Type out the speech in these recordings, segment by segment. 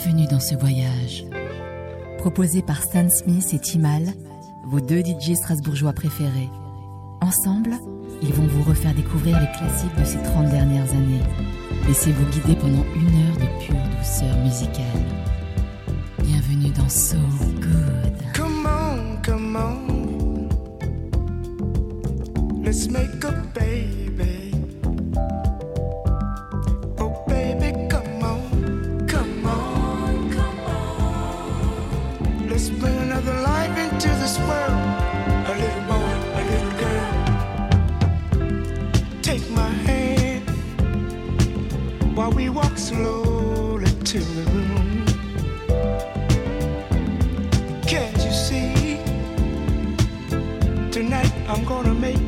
Bienvenue dans ce voyage. Proposé par Stan Smith et Timal, vos deux DJ strasbourgeois préférés. Ensemble, ils vont vous refaire découvrir les classiques de ces 30 dernières années. Laissez-vous guider pendant une heure de pure douceur musicale. Bienvenue dans So Good. Come on, come on. Let's make a. slowly to the room. Can't you see? Tonight I'm gonna make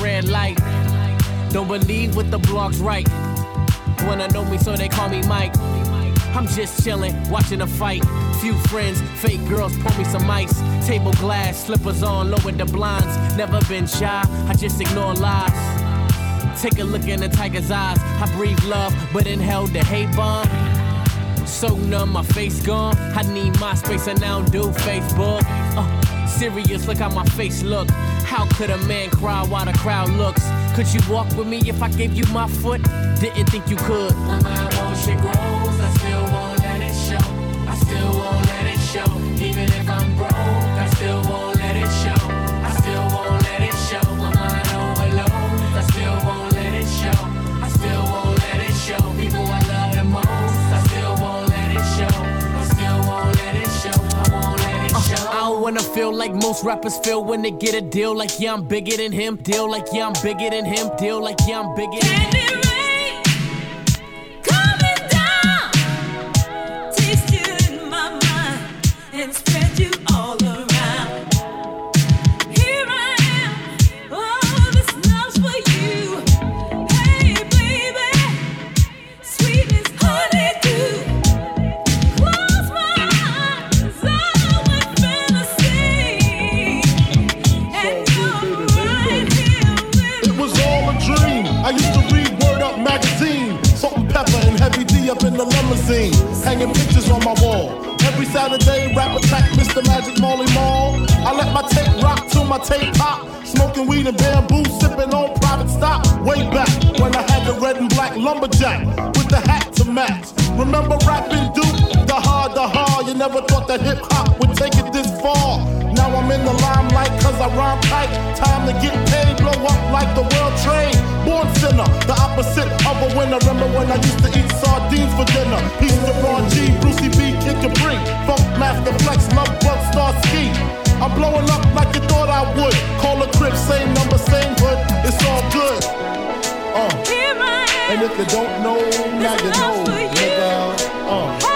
red light. Don't believe what the blogs write. Wanna know me, so they call me Mike. I'm just chillin', watching a fight. Few friends, fake girls, pour me some ice. Table glass, slippers on, lowered the blinds. Never been shy, I just ignore lies. Take a look in the tiger's eyes. I breathe love, but inhale the hate bomb. So numb, my face gone. I need my space and now do Facebook. Uh, serious, look how my face look. How could a man cry while the crowd looks? Could you walk with me if I gave you my foot? Didn't think you could. Now my emotion grows, I still won't let it show. I still won't let it show. Show. I feel like most rappers feel when they get a deal like yeah I'm bigger than him. Deal like yeah I'm bigger than him. Deal like yeah I'm bigger than him. Limousine. Hanging pictures on my wall. Every Saturday, rap attack Mr. Magic Marley Marl. I let my tape rock till my tape pop. Smoking weed and bamboo, sipping on private stock. Way back when I had the red and black lumberjack with the hat to match. Remember rapping Duke? The hard, the hard. You never thought that hip hop would take it this far. Now I'm in the limelight cause I rhyme tight. Time to get paid, blow up like the world trade. Born sinner, the opposite of a winner. Remember when I used to eat sardines for dinner? Peace to Ron G, Brucey B, Kid Capri. Funk Master Flex, Lovebug, Star Ski. I'm blowing up like you thought I would. Call a crib, same number, same hood. It's all good. Uh. And if you don't know, now you know, nigga. Uh.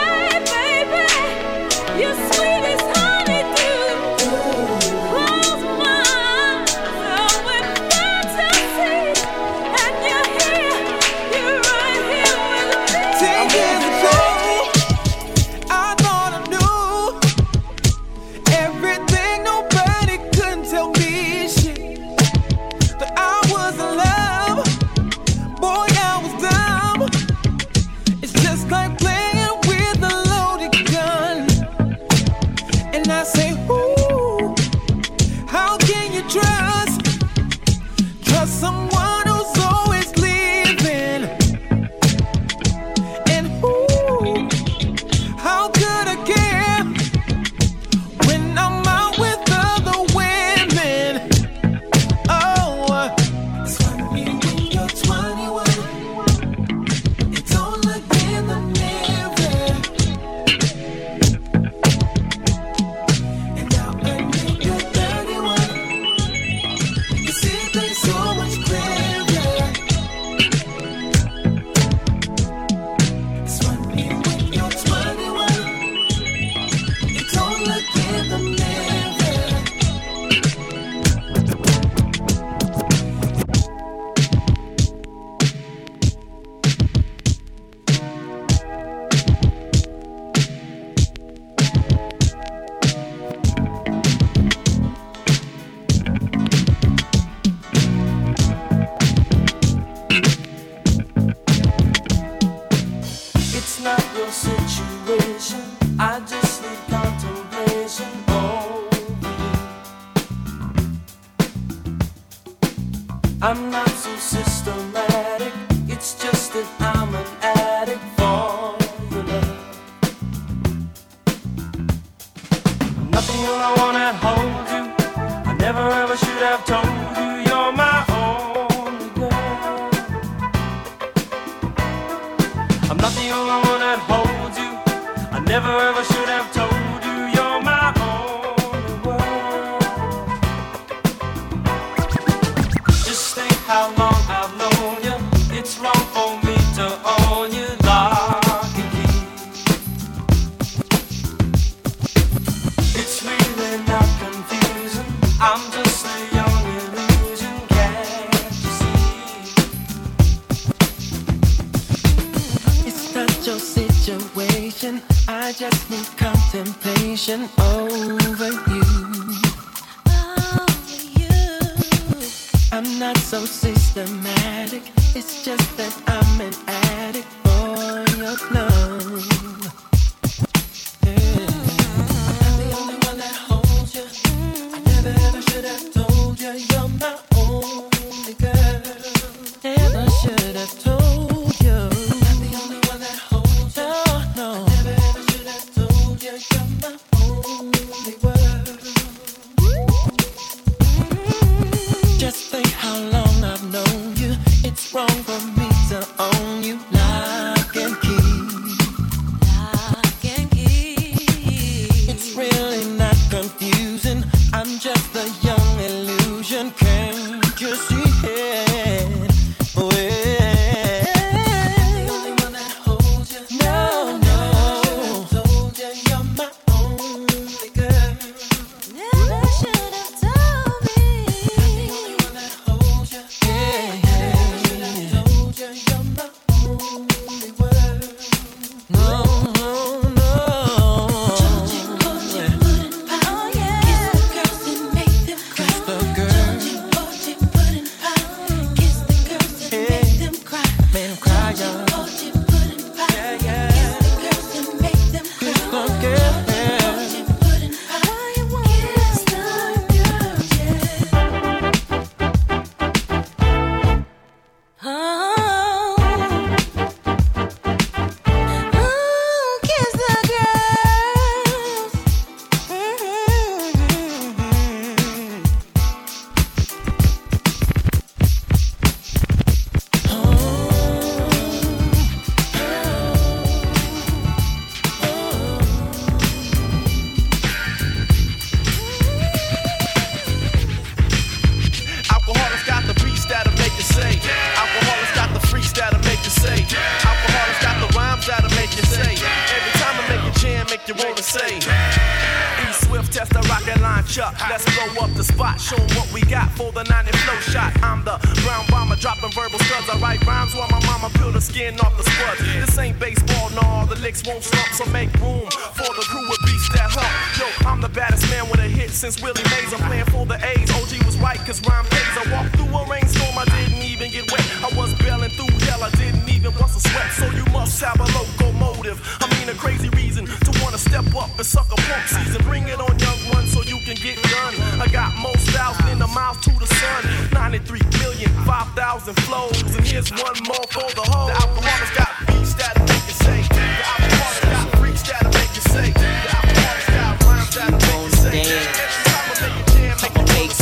For the 90 flow shot. I'm the brown bomber dropping verbal studs. I write rhymes while my mama peel the skin off the spuds. This ain't baseball, no. The licks won't slump, so make room for the crew with beats that hump. Yo, I'm the baddest man with a hit since Willie Mays. I'm playing for the A's. OG was right, cause rhyme pays. I walked through a rainstorm, I didn't even get wet. I was bailing through hell, I didn't even bust a sweat. So you must have a locomotive. I mean, a crazy reason to wanna step up and suck a punk season. Bring it on, young one, so you get done. I got more styles than the mouth to the sun. 93 million, 5,000 flows. And here's one more for the whole. The Alkaholiks got beats that'll make you say. The Alkaholiks got freaks that'll make you say. The Alkaholiks got rhymes that'll make you say. I a jam, make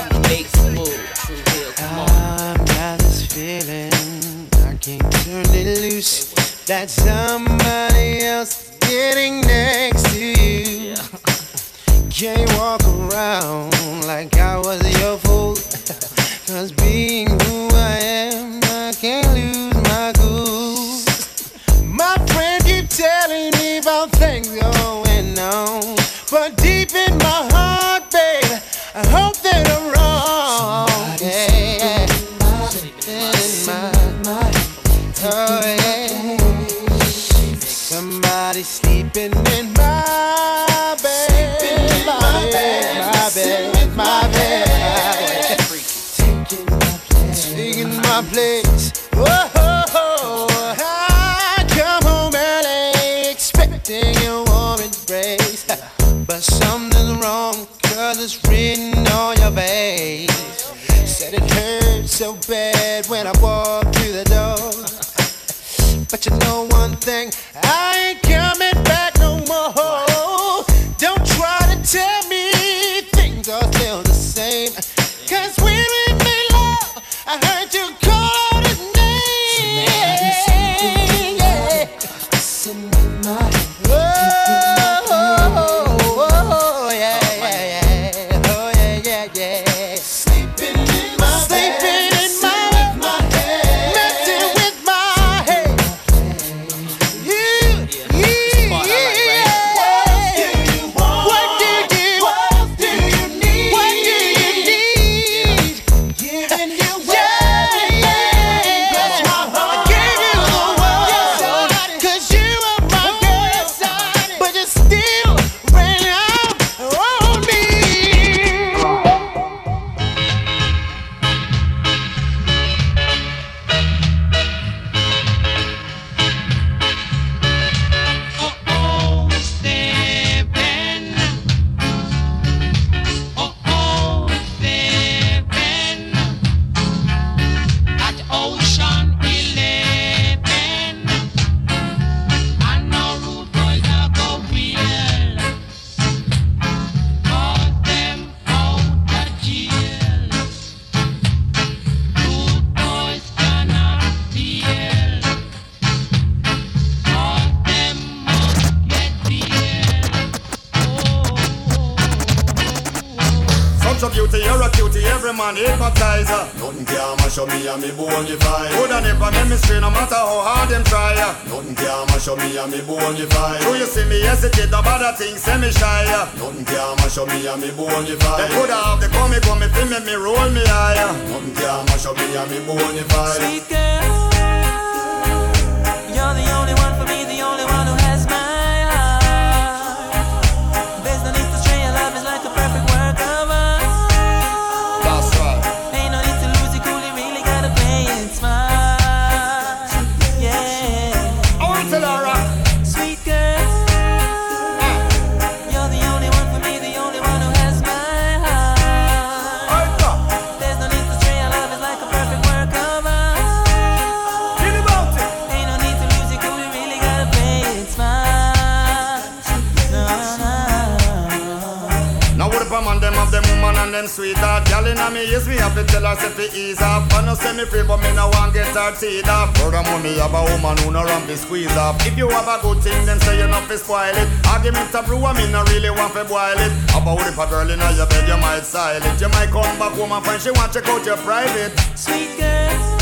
wanna make. I've got this feeling I can't turn it loose. That somebody else getting next to you. Can't walk around you know me shy. Nothing can mash up me and me bonify. They coulda have the come, come, me, me roll me high. Nothing can mash up me and me bonify. Sweet girl. them sweet off. Girl inna me ears, me up to tell her say fi ease up. I no say me free, but me no want get her teed off. Furthermore, me have a woman who no run fi squeeze up. If you have a good thing, then say you no fi spoil it. I Argument a brew, I me no really want fi boil it. About if a girl inna your bed, you might silent. You might come back woman, find she want check out your private. Sweet girl.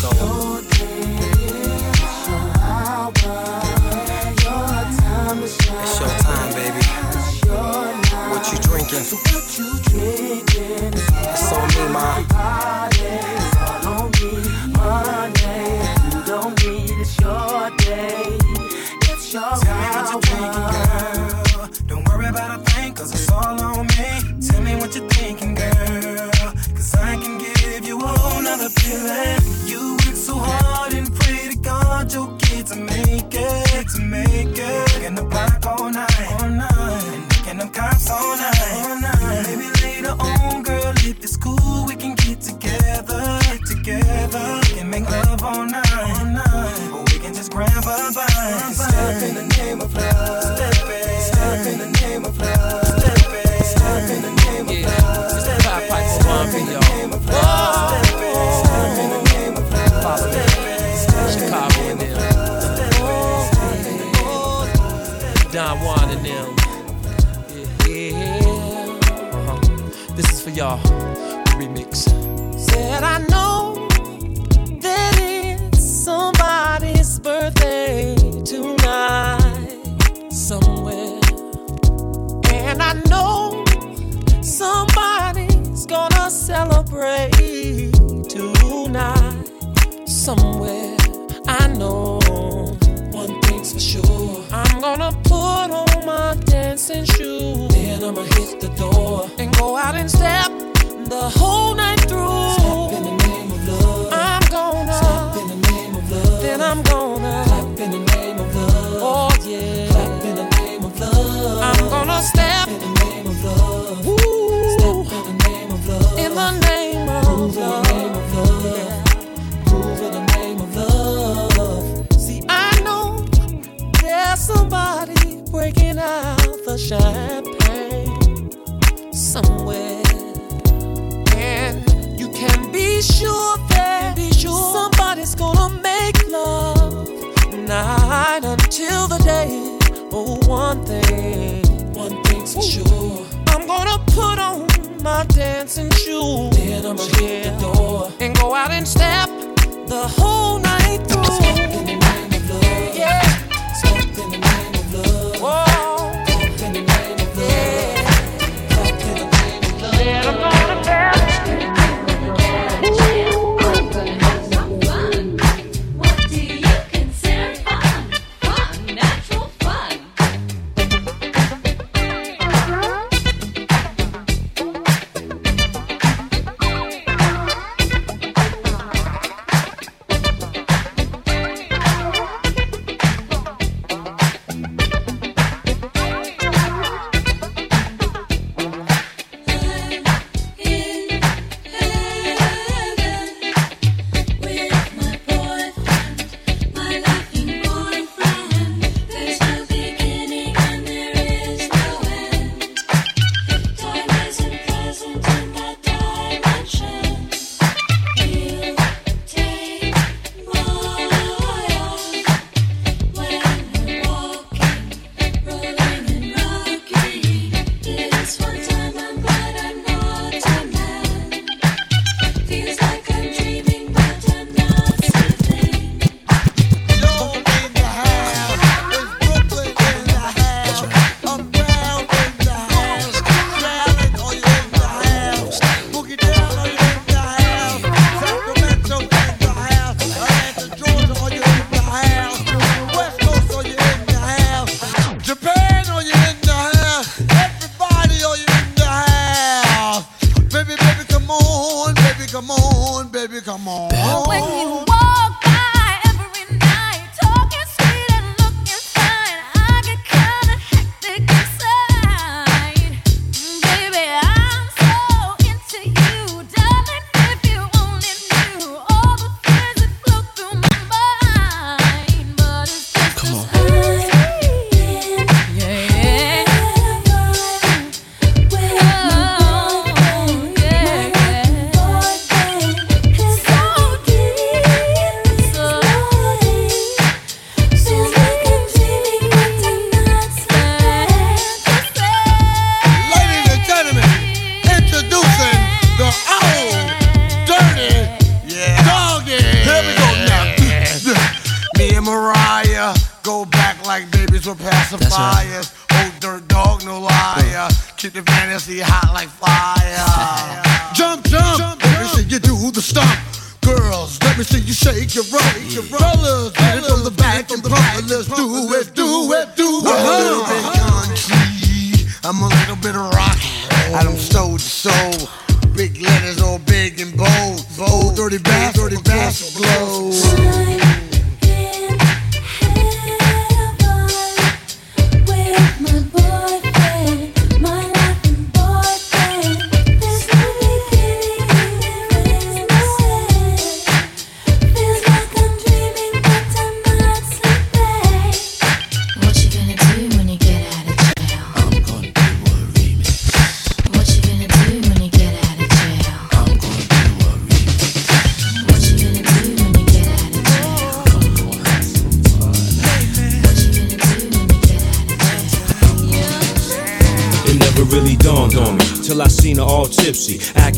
It's your time, baby. What you drinking? It's on me, ma. Tell me what you thinking, girl. Don't worry about a it's all on me. Tell me what you thinking, I can give you feeling so hard and pray to God your kids to make it, to make it. In the park all night, all night. y'all. Remix. Said I know that it's somebody's birthday tonight somewhere. And I know somebody's gonna celebrate tonight somewhere. I know one thing's for sure. I'm gonna put on my dancing shoes. Then I'ma hit the door and go out and step the whole night through.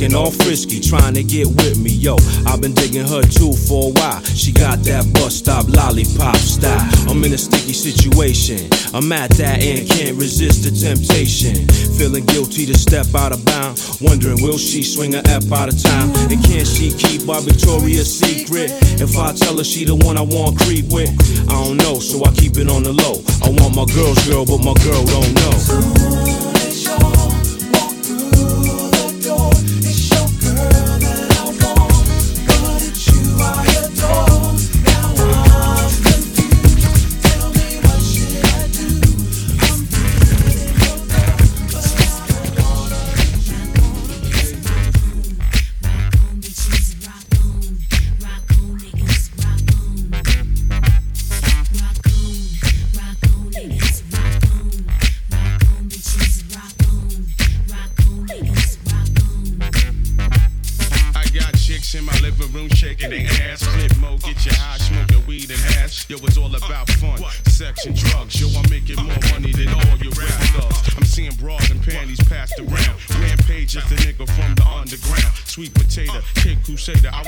Acting all frisky, trying to get with me. Yo, I've been digging her too for a while. She got that bus stop lollipop style. I'm in a sticky situation. I'm at that end, can't resist the temptation. Feeling guilty to step out of bounds, wondering will she swing her F out of town? And can she keep our Victoria's secret? If I tell her she the one I want creep with, I don't know, so I keep it on the low. I want my girl's girl, but my girl don't know.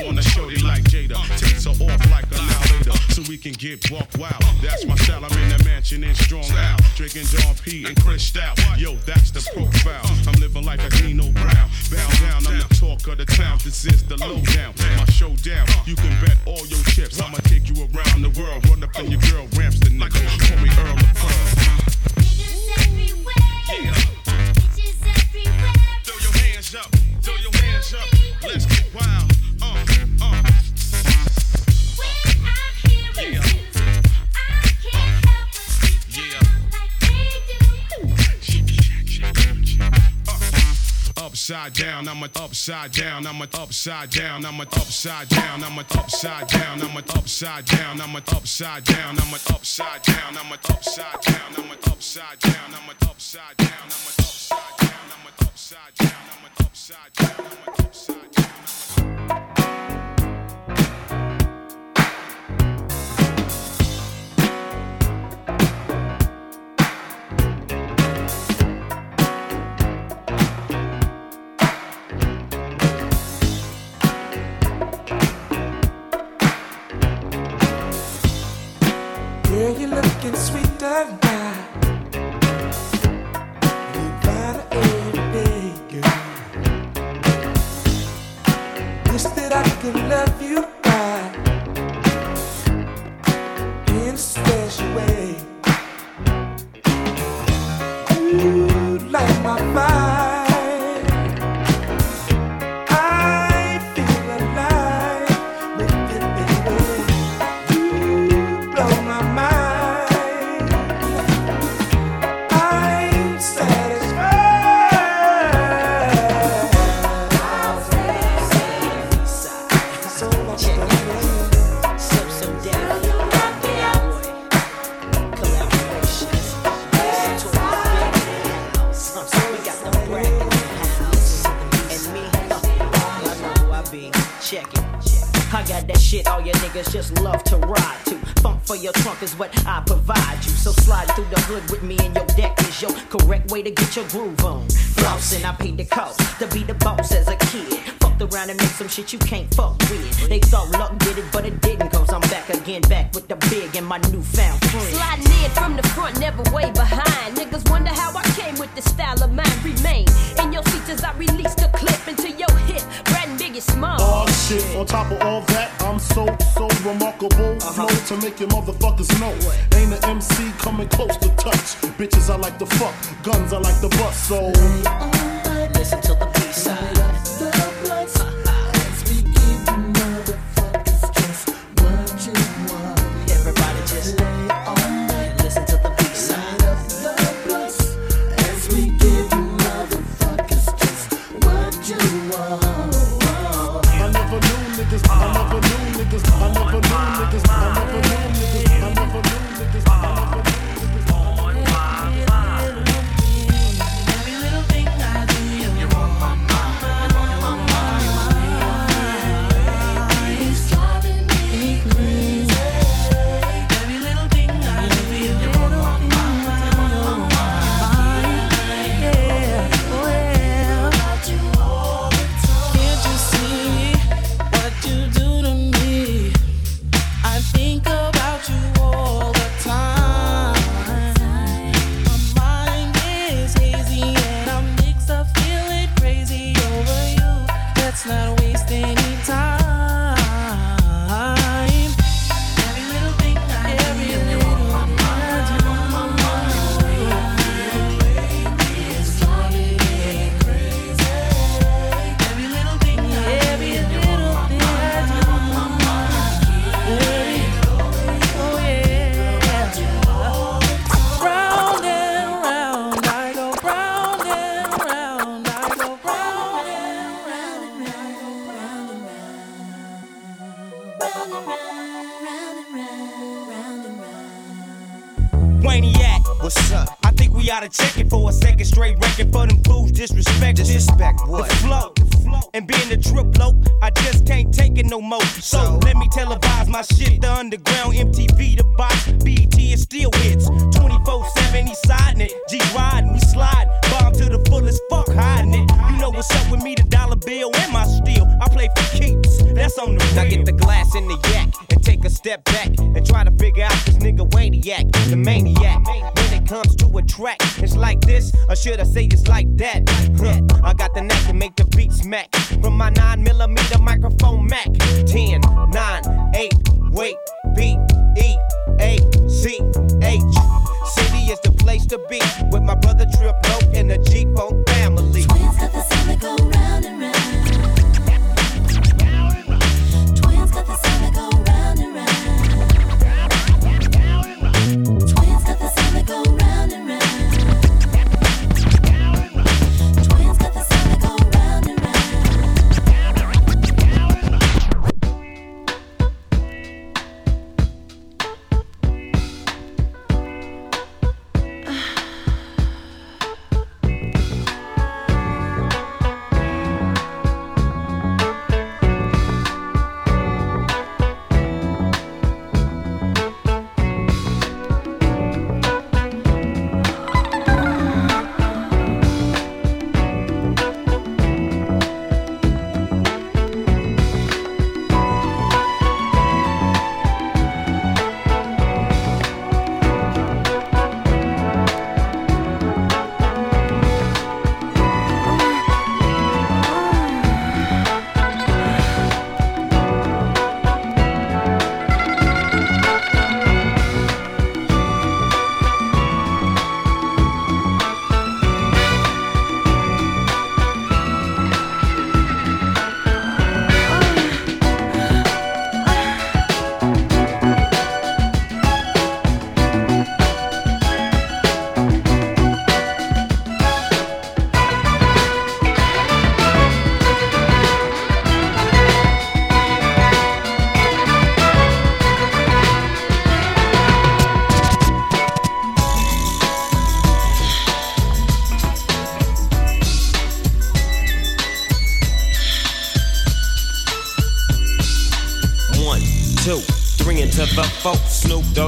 Wanna show you like Jada. Takes her off like a now so we can get buck wild. That's my style. I'm in the mansion in strong out, drinking Don P and Chris Stout. Yo, that's the profile. I'm living like a Nino Brown. Bow down, I'm the talk of the town. This is the lowdown, my showdown. You can bet all your chips. I'ma take you around the world. Run up in your girl ramps the nigga. Call me Earl of Pearl. Upside down, I'm a upside down, I'm a upside down, I'm a upside down, I'm a upside down, I'm a upside down, I'm a upside down, I'm a upside down, I'm a upside down, I'm a upside down, I'm a upside down, I'm a upside down, I'm a upside down, I'm a upside down, I'm a upside down. Girl, you're looking sweeter now. You every day, girl. Wish that I could love you right in a special way. to get your groove on. Flossing, I paid the cost to be the boss as a kid. Fucked around and made some shit you can't fuck with. They thought luck did it, but it didn't, cause I'm back again, back with the big and my newfound friend. Sliding in from the front, never way behind. Niggas wonder how I came with the style of mine. Remain in your seats as I release the clip into your hip. Brad and Small. Oh shit, on top of all that, I'm so, so remarkable. Uh-huh. Flow to make your motherfuckers know. What? Ain't an MC coming close to touch. Bitches I like to fuck, guns I like to bust, so.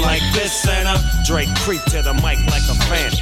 like this and uh, Dre creep to the mic like a fan.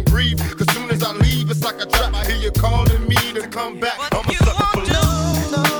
Can't breathe. Cause soon as I leave, it's like a trap. I hear you calling me to come back. I'm a sucker for love.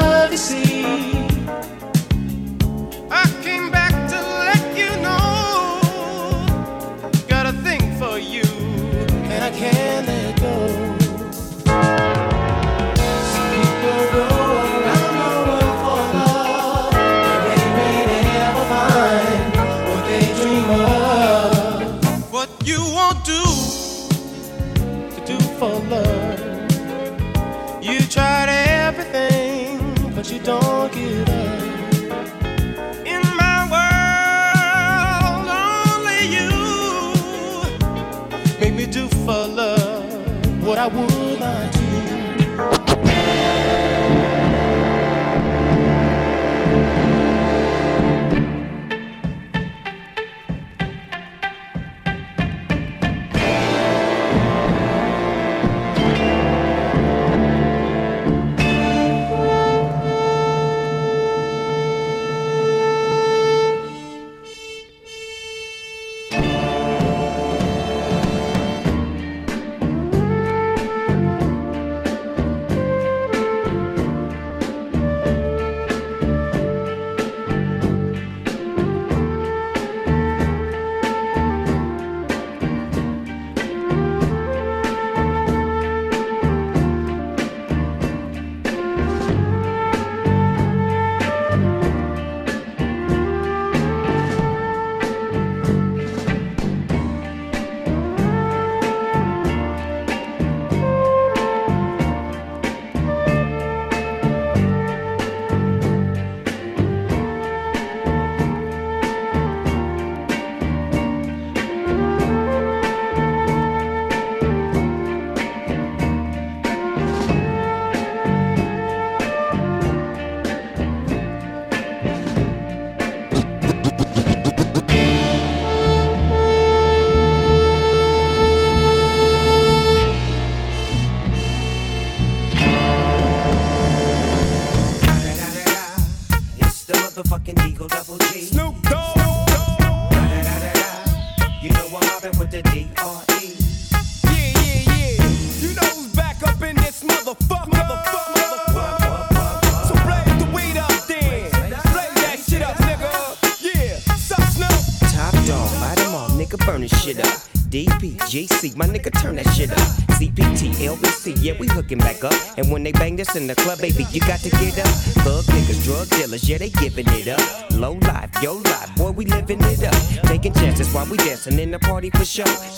would GC, my nigga, turn that shit up. CPT, LBC, yeah, we hooking back up. And when they bang this in the club, baby, you got to get up. Thug niggas, drug dealers, yeah, they giving it up. Low life, yo life, boy, we living it up. Taking chances while we dancing in the party for sure.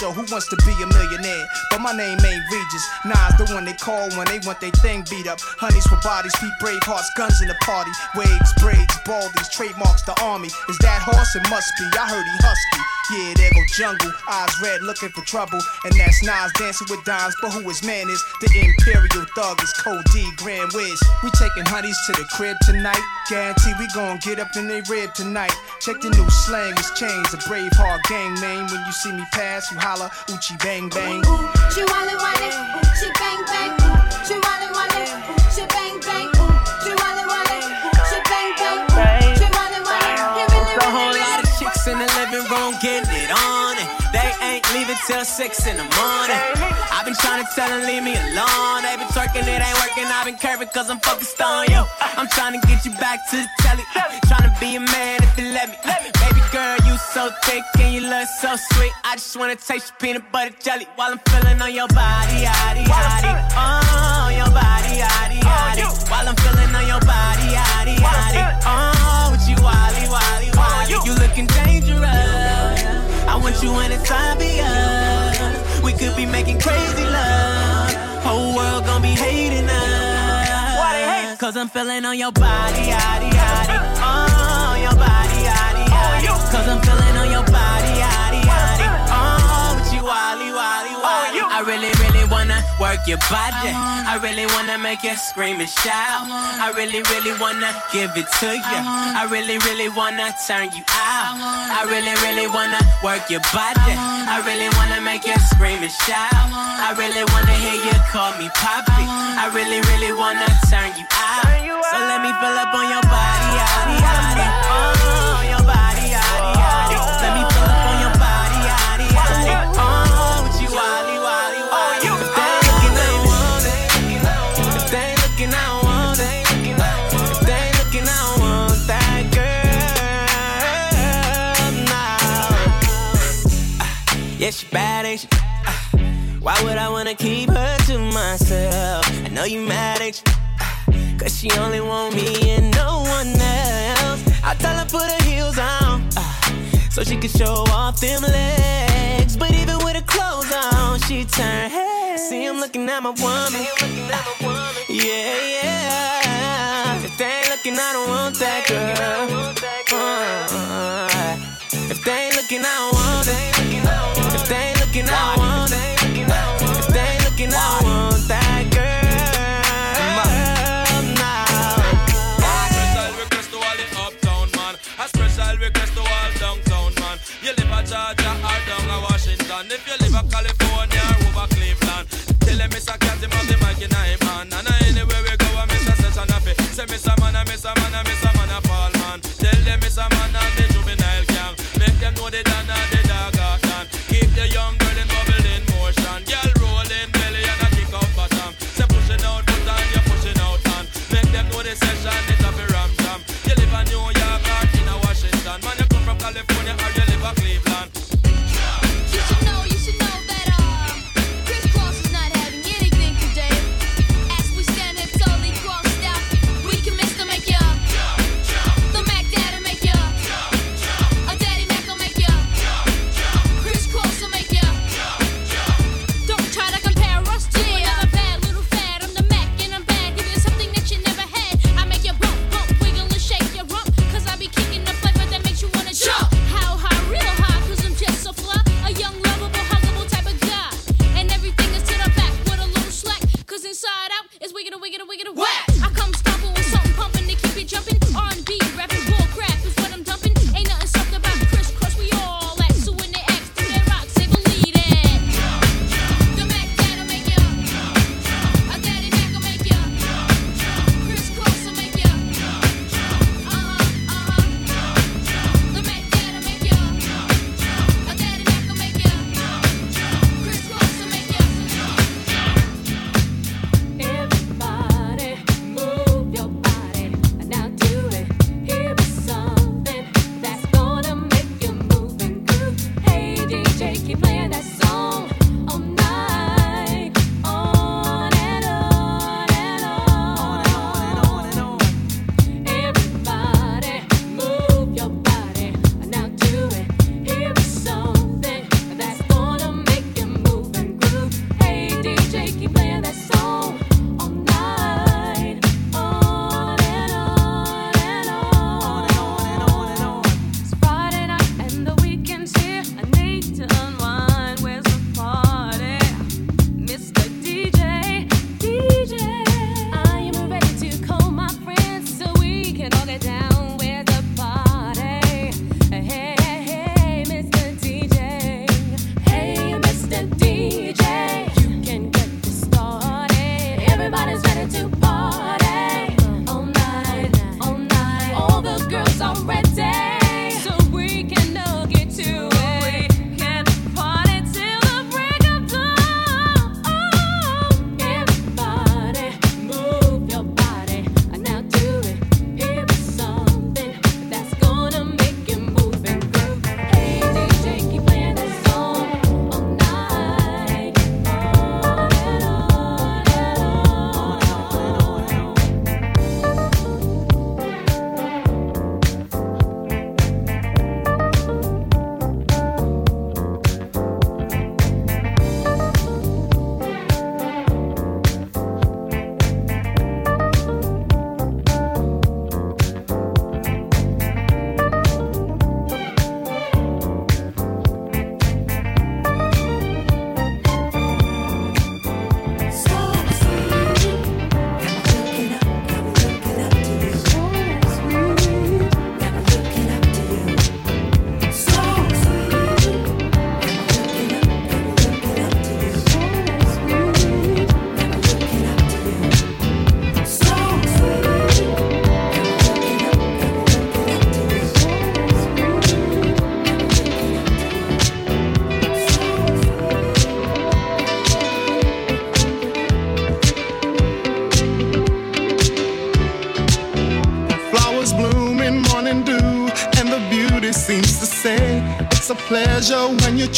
Show, Who Wants to Be a Millionaire? But my name ain't Regis. Nas the one they call when they want their thing beat up. Honeys for bodies, Pete brave hearts, guns in the party. Waves, braids, baldies, trademarks the army. Is that horse? It must be. I heard he husky. Yeah, there go jungle, eyes red looking for trouble. And that's Nas dancing with dimes, but who his man is? The Imperial Thug is Code D, Grand Wiz. We taking honeys to the crib tonight. Guarantee we gon' get up in they rib tonight. Check the new slang, it's changed. A brave heart gang name. When you see me pass, you holla, Oochie bang bang. Chihuahua wale, ooh, chi bang bang, till six in the morning. I've been trying to tell her, leave me alone. They been twerking, it ain't working. I've been curving cause I'm focused on you. I'm trying to get you back to the telly. Trying to be a man if you let me. Baby girl, you so thick and you look so sweet. I just wanna taste your peanut butter jelly while I'm feeling on your body, yaddy, yaddy. Oh, your body, yaddy, yaddy. While I'm feeling on your body, yaddy, yaddy. Oh, with you, wally, wally, wally. Oh, you looking dangerous and it's obvious. We could be making crazy love. Whole world gonna be hating us. Why they hate? Cause I'm feeling on your body, yaddy, yaddy. Oh, your body, yaddy, yaddy. Cause I'm feeling on your body, yaddy, yaddy. Oh, with you, wally, wally, wally. I really, really work your body. I really wanna make you scream and shout. I really, really wanna give it to you. I really, really wanna turn you out. I really, really wanna work your body. I really wanna make you scream and shout. I really wanna hear you call me poppy. I really, really wanna turn you out. So let me fill up on your body, yaddy. Oh, Yeah, she bad, ain't she? Ah, Why would I wanna keep her to myself? I know you mad, ain't you? Ah, Cause she only want me and no one else. I tell her put her heels on. ah, So she can show off them legs. But even with her clothes on, she turn heads. See, I'm looking at my woman. Yeah, yeah. If they ain't looking, I don't want that girl. Uh, if they ain't looking, I don't want it. They ain't looking, I want. If they ain't looking, I want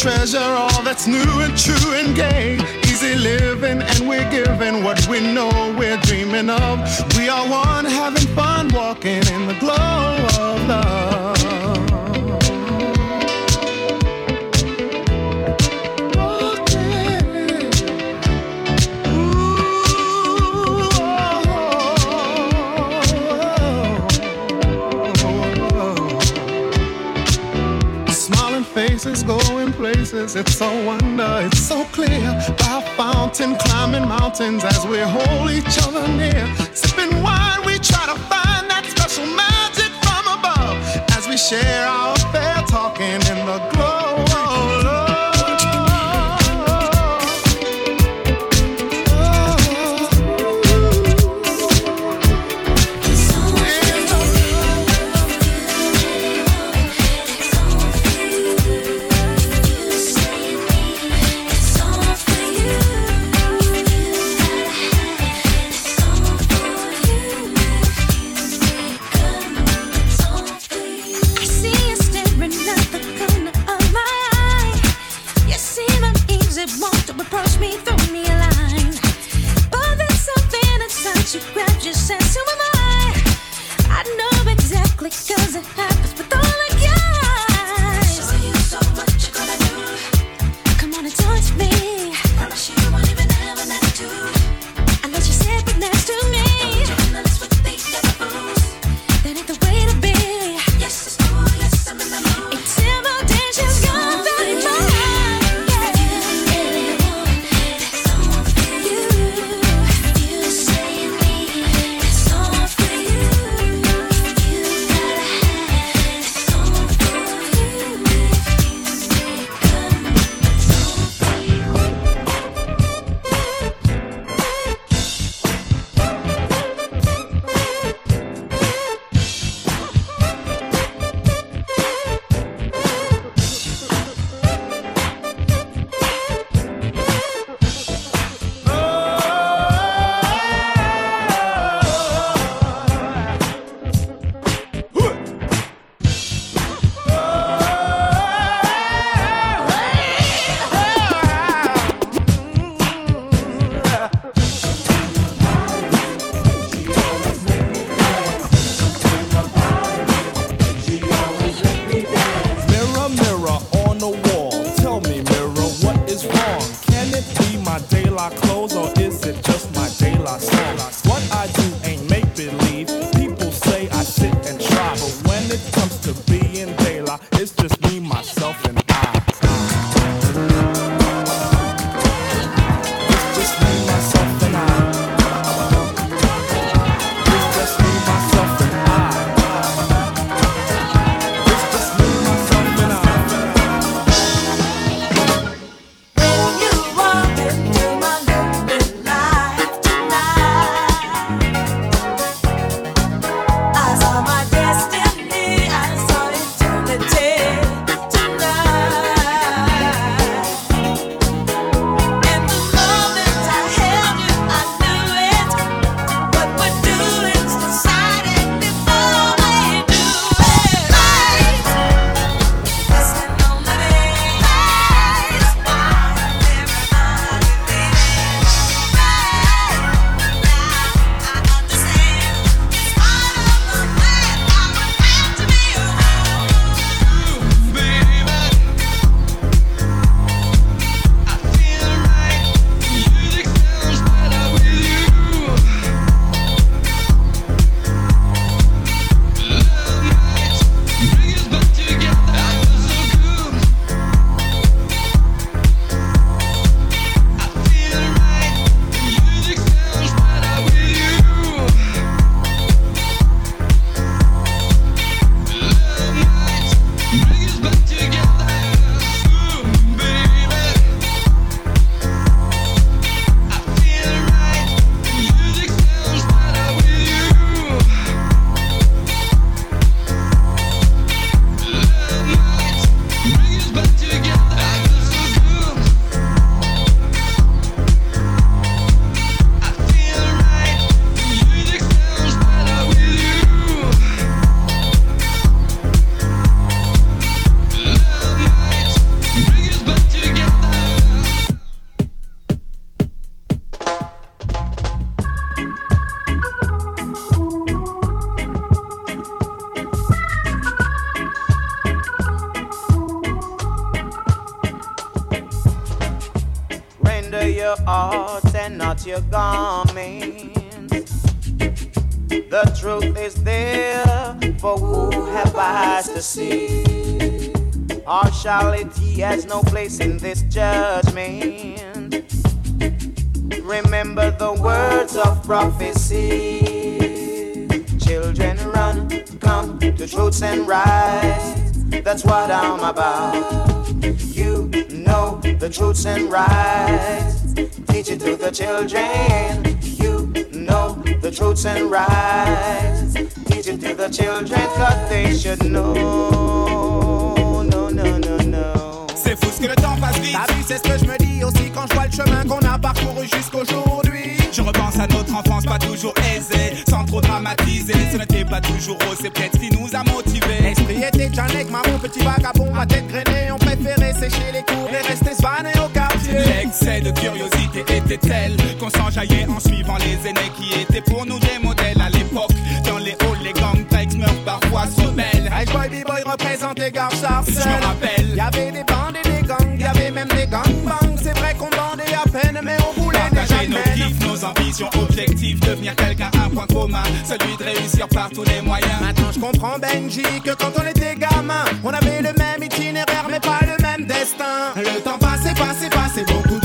treasure all that's new and true and gay. it's so wonder, it's so clear. By fountain, climbing mountains as we hold each other near. my day your garment. The truth is there for who have eyes to see. Partiality has no place in this judgment. Remember the words of prophecy. Children run, come to truths and rights. That's what I'm about. You know the truths and rights. Teach it to the children. You know the truths and rights. Teach it to the children, cause they should know. No, no, no, no. C'est fou ce que le temps passe vite. T'as vu, c'est ce que je me dis aussi quand je vois le chemin qu'on a parcouru jusqu'aujourd'hui. Je repense à notre enfance pas toujours aisée, sans trop dramatiser. Ce n'était pas toujours rose, c'est peut-être ce qui nous a motivés. L'esprit était avec maman, petit vagabond, ma tête grainée. On préférait sécher les cours et rester svané au L'excès de curiosité était tel qu'on s'enjaillait en suivant les aînés qui étaient pour nous des modèles à l'époque. Dans les halls, les gangs meurent parfois se rebellent. Hey boy, b-boy représente les gars Je me rappelle. Y'avait des bandes et des gangs, y'avait même des gangbangs. C'est vrai qu'on bandait à peine, mais on voulait Partager nos kiffs, nos ambitions, objectifs, devenir quelqu'un, un point commun, celui de réussir par tous les moyens. Maintenant je comprends Benji que quand on était gamin, on avait le même itinéraire mais pas le même destin. Le temps passé, passé, passé, beaucoup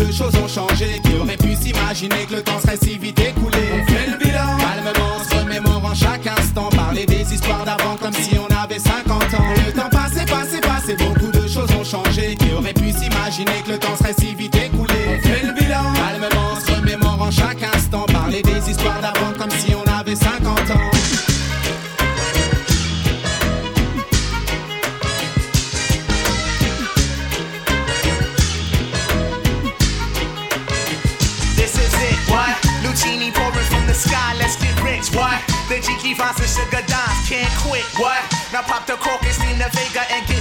pu s'imaginer que le temps serait si vite écoulé On fait le bilan, calmement, se remémorant chaque instant. Parler des histoires d'avant comme si on avait 50 ans. Le temps passé, passé, passé, beaucoup de choses ont changé. Qui aurait pu s'imaginer que le temps serait si vite écoulé? On fait le Jiki and Sugar Dimes can't quit, what? Now pop the cork and steam the Vega and get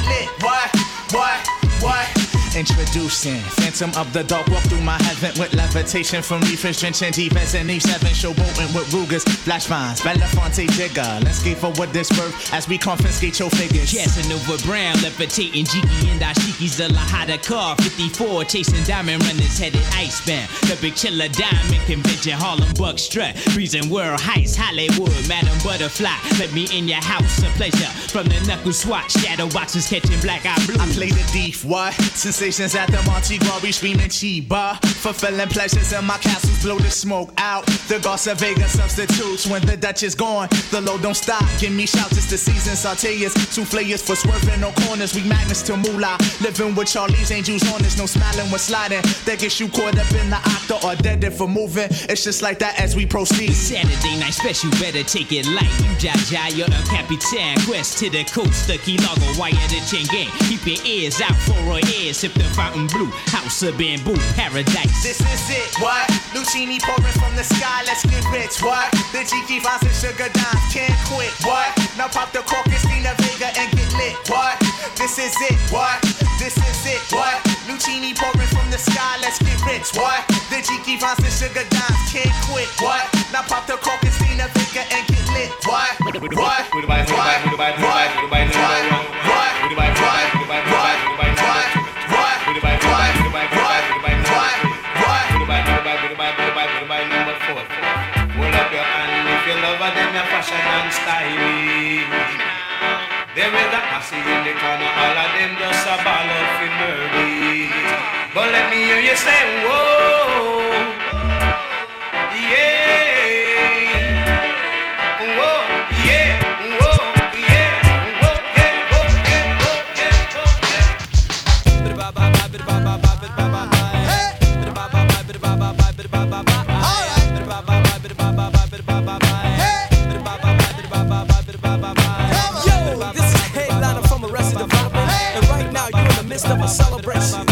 Introducing Phantom of the Dark. Walk through my heaven with levitation from reefers, drenching defense and E7. Showboating with Rugers, Flash Vines, Belafonte Jigger. Let's skate for what this worth as we confiscate your figures. Casanova Brown, levitating Jiki and Ashiki's the Lahada car. 54, chasing diamond runners headed icebound. The big chiller diamond convention, Harlem Buck strut. Breezing world heights, Hollywood, Madam Butterfly. Let me in your house, a pleasure. From the knuckle swatch, shadow boxes catching black eye blue. I play the thief, what? At the Monte we screaming Chiba. Fulfilling pleasures in my castles, blow the smoke out. The Garza Vega substitutes when the Dutch is gone. The load don't stop, give me shouts, it's the season. Sauteas, souffleurs for swerving no corners. We magnets to moolah. Living with Charlie's angels on us, no smiling when sliding. That gets you caught up in the octa or dead if for moving. It's just like that as we proceed. Saturday night special, better take it light. You Jaja, you're a Capitan. Quest to the coast, the Key Largo, wire the chain gang. Keep your ears out for our ears. Sip the fountain blue, house of bamboo, paradise. This is it, what? Lucini pouring from the sky, let's get rich, what? The Jiki Vines and Sugar Dimes can't quit, what? Now pop the cork and steam Vega and get lit, what? This is it, what? This is it, what? Lucini pouring from the sky, let's get rich, what? The Jiki Vines and Sugar Dimes can't quit, what? Now pop the cork and steam Vega and get lit, what? What? What? What? What? Hold There is a posse in the corner, all of them just a ball of for murder. But let me hear you say, whoa, yeah, of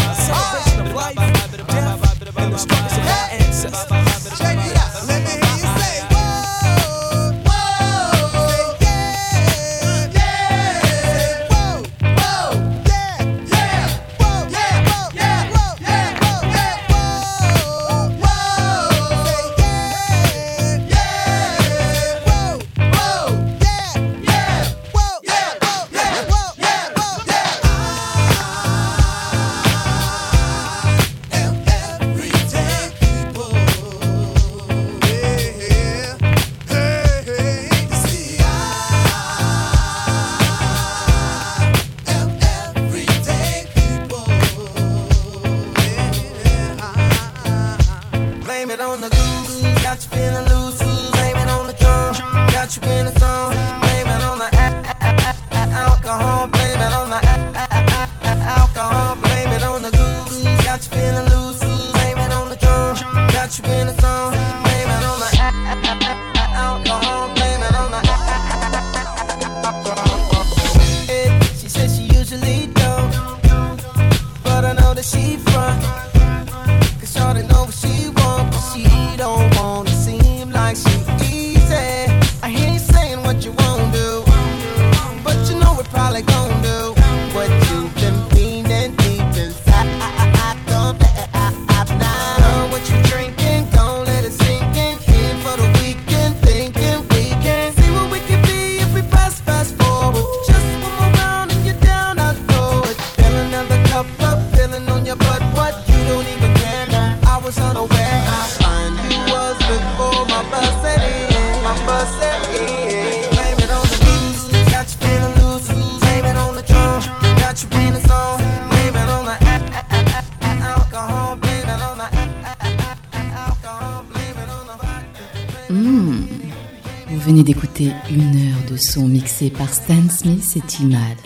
mixé par Stan Smith et Timad.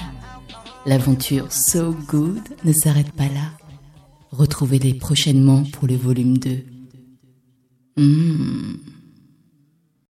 L'aventure So Good ne s'arrête pas là. Retrouvez-les prochainement pour le volume 2. Mmh.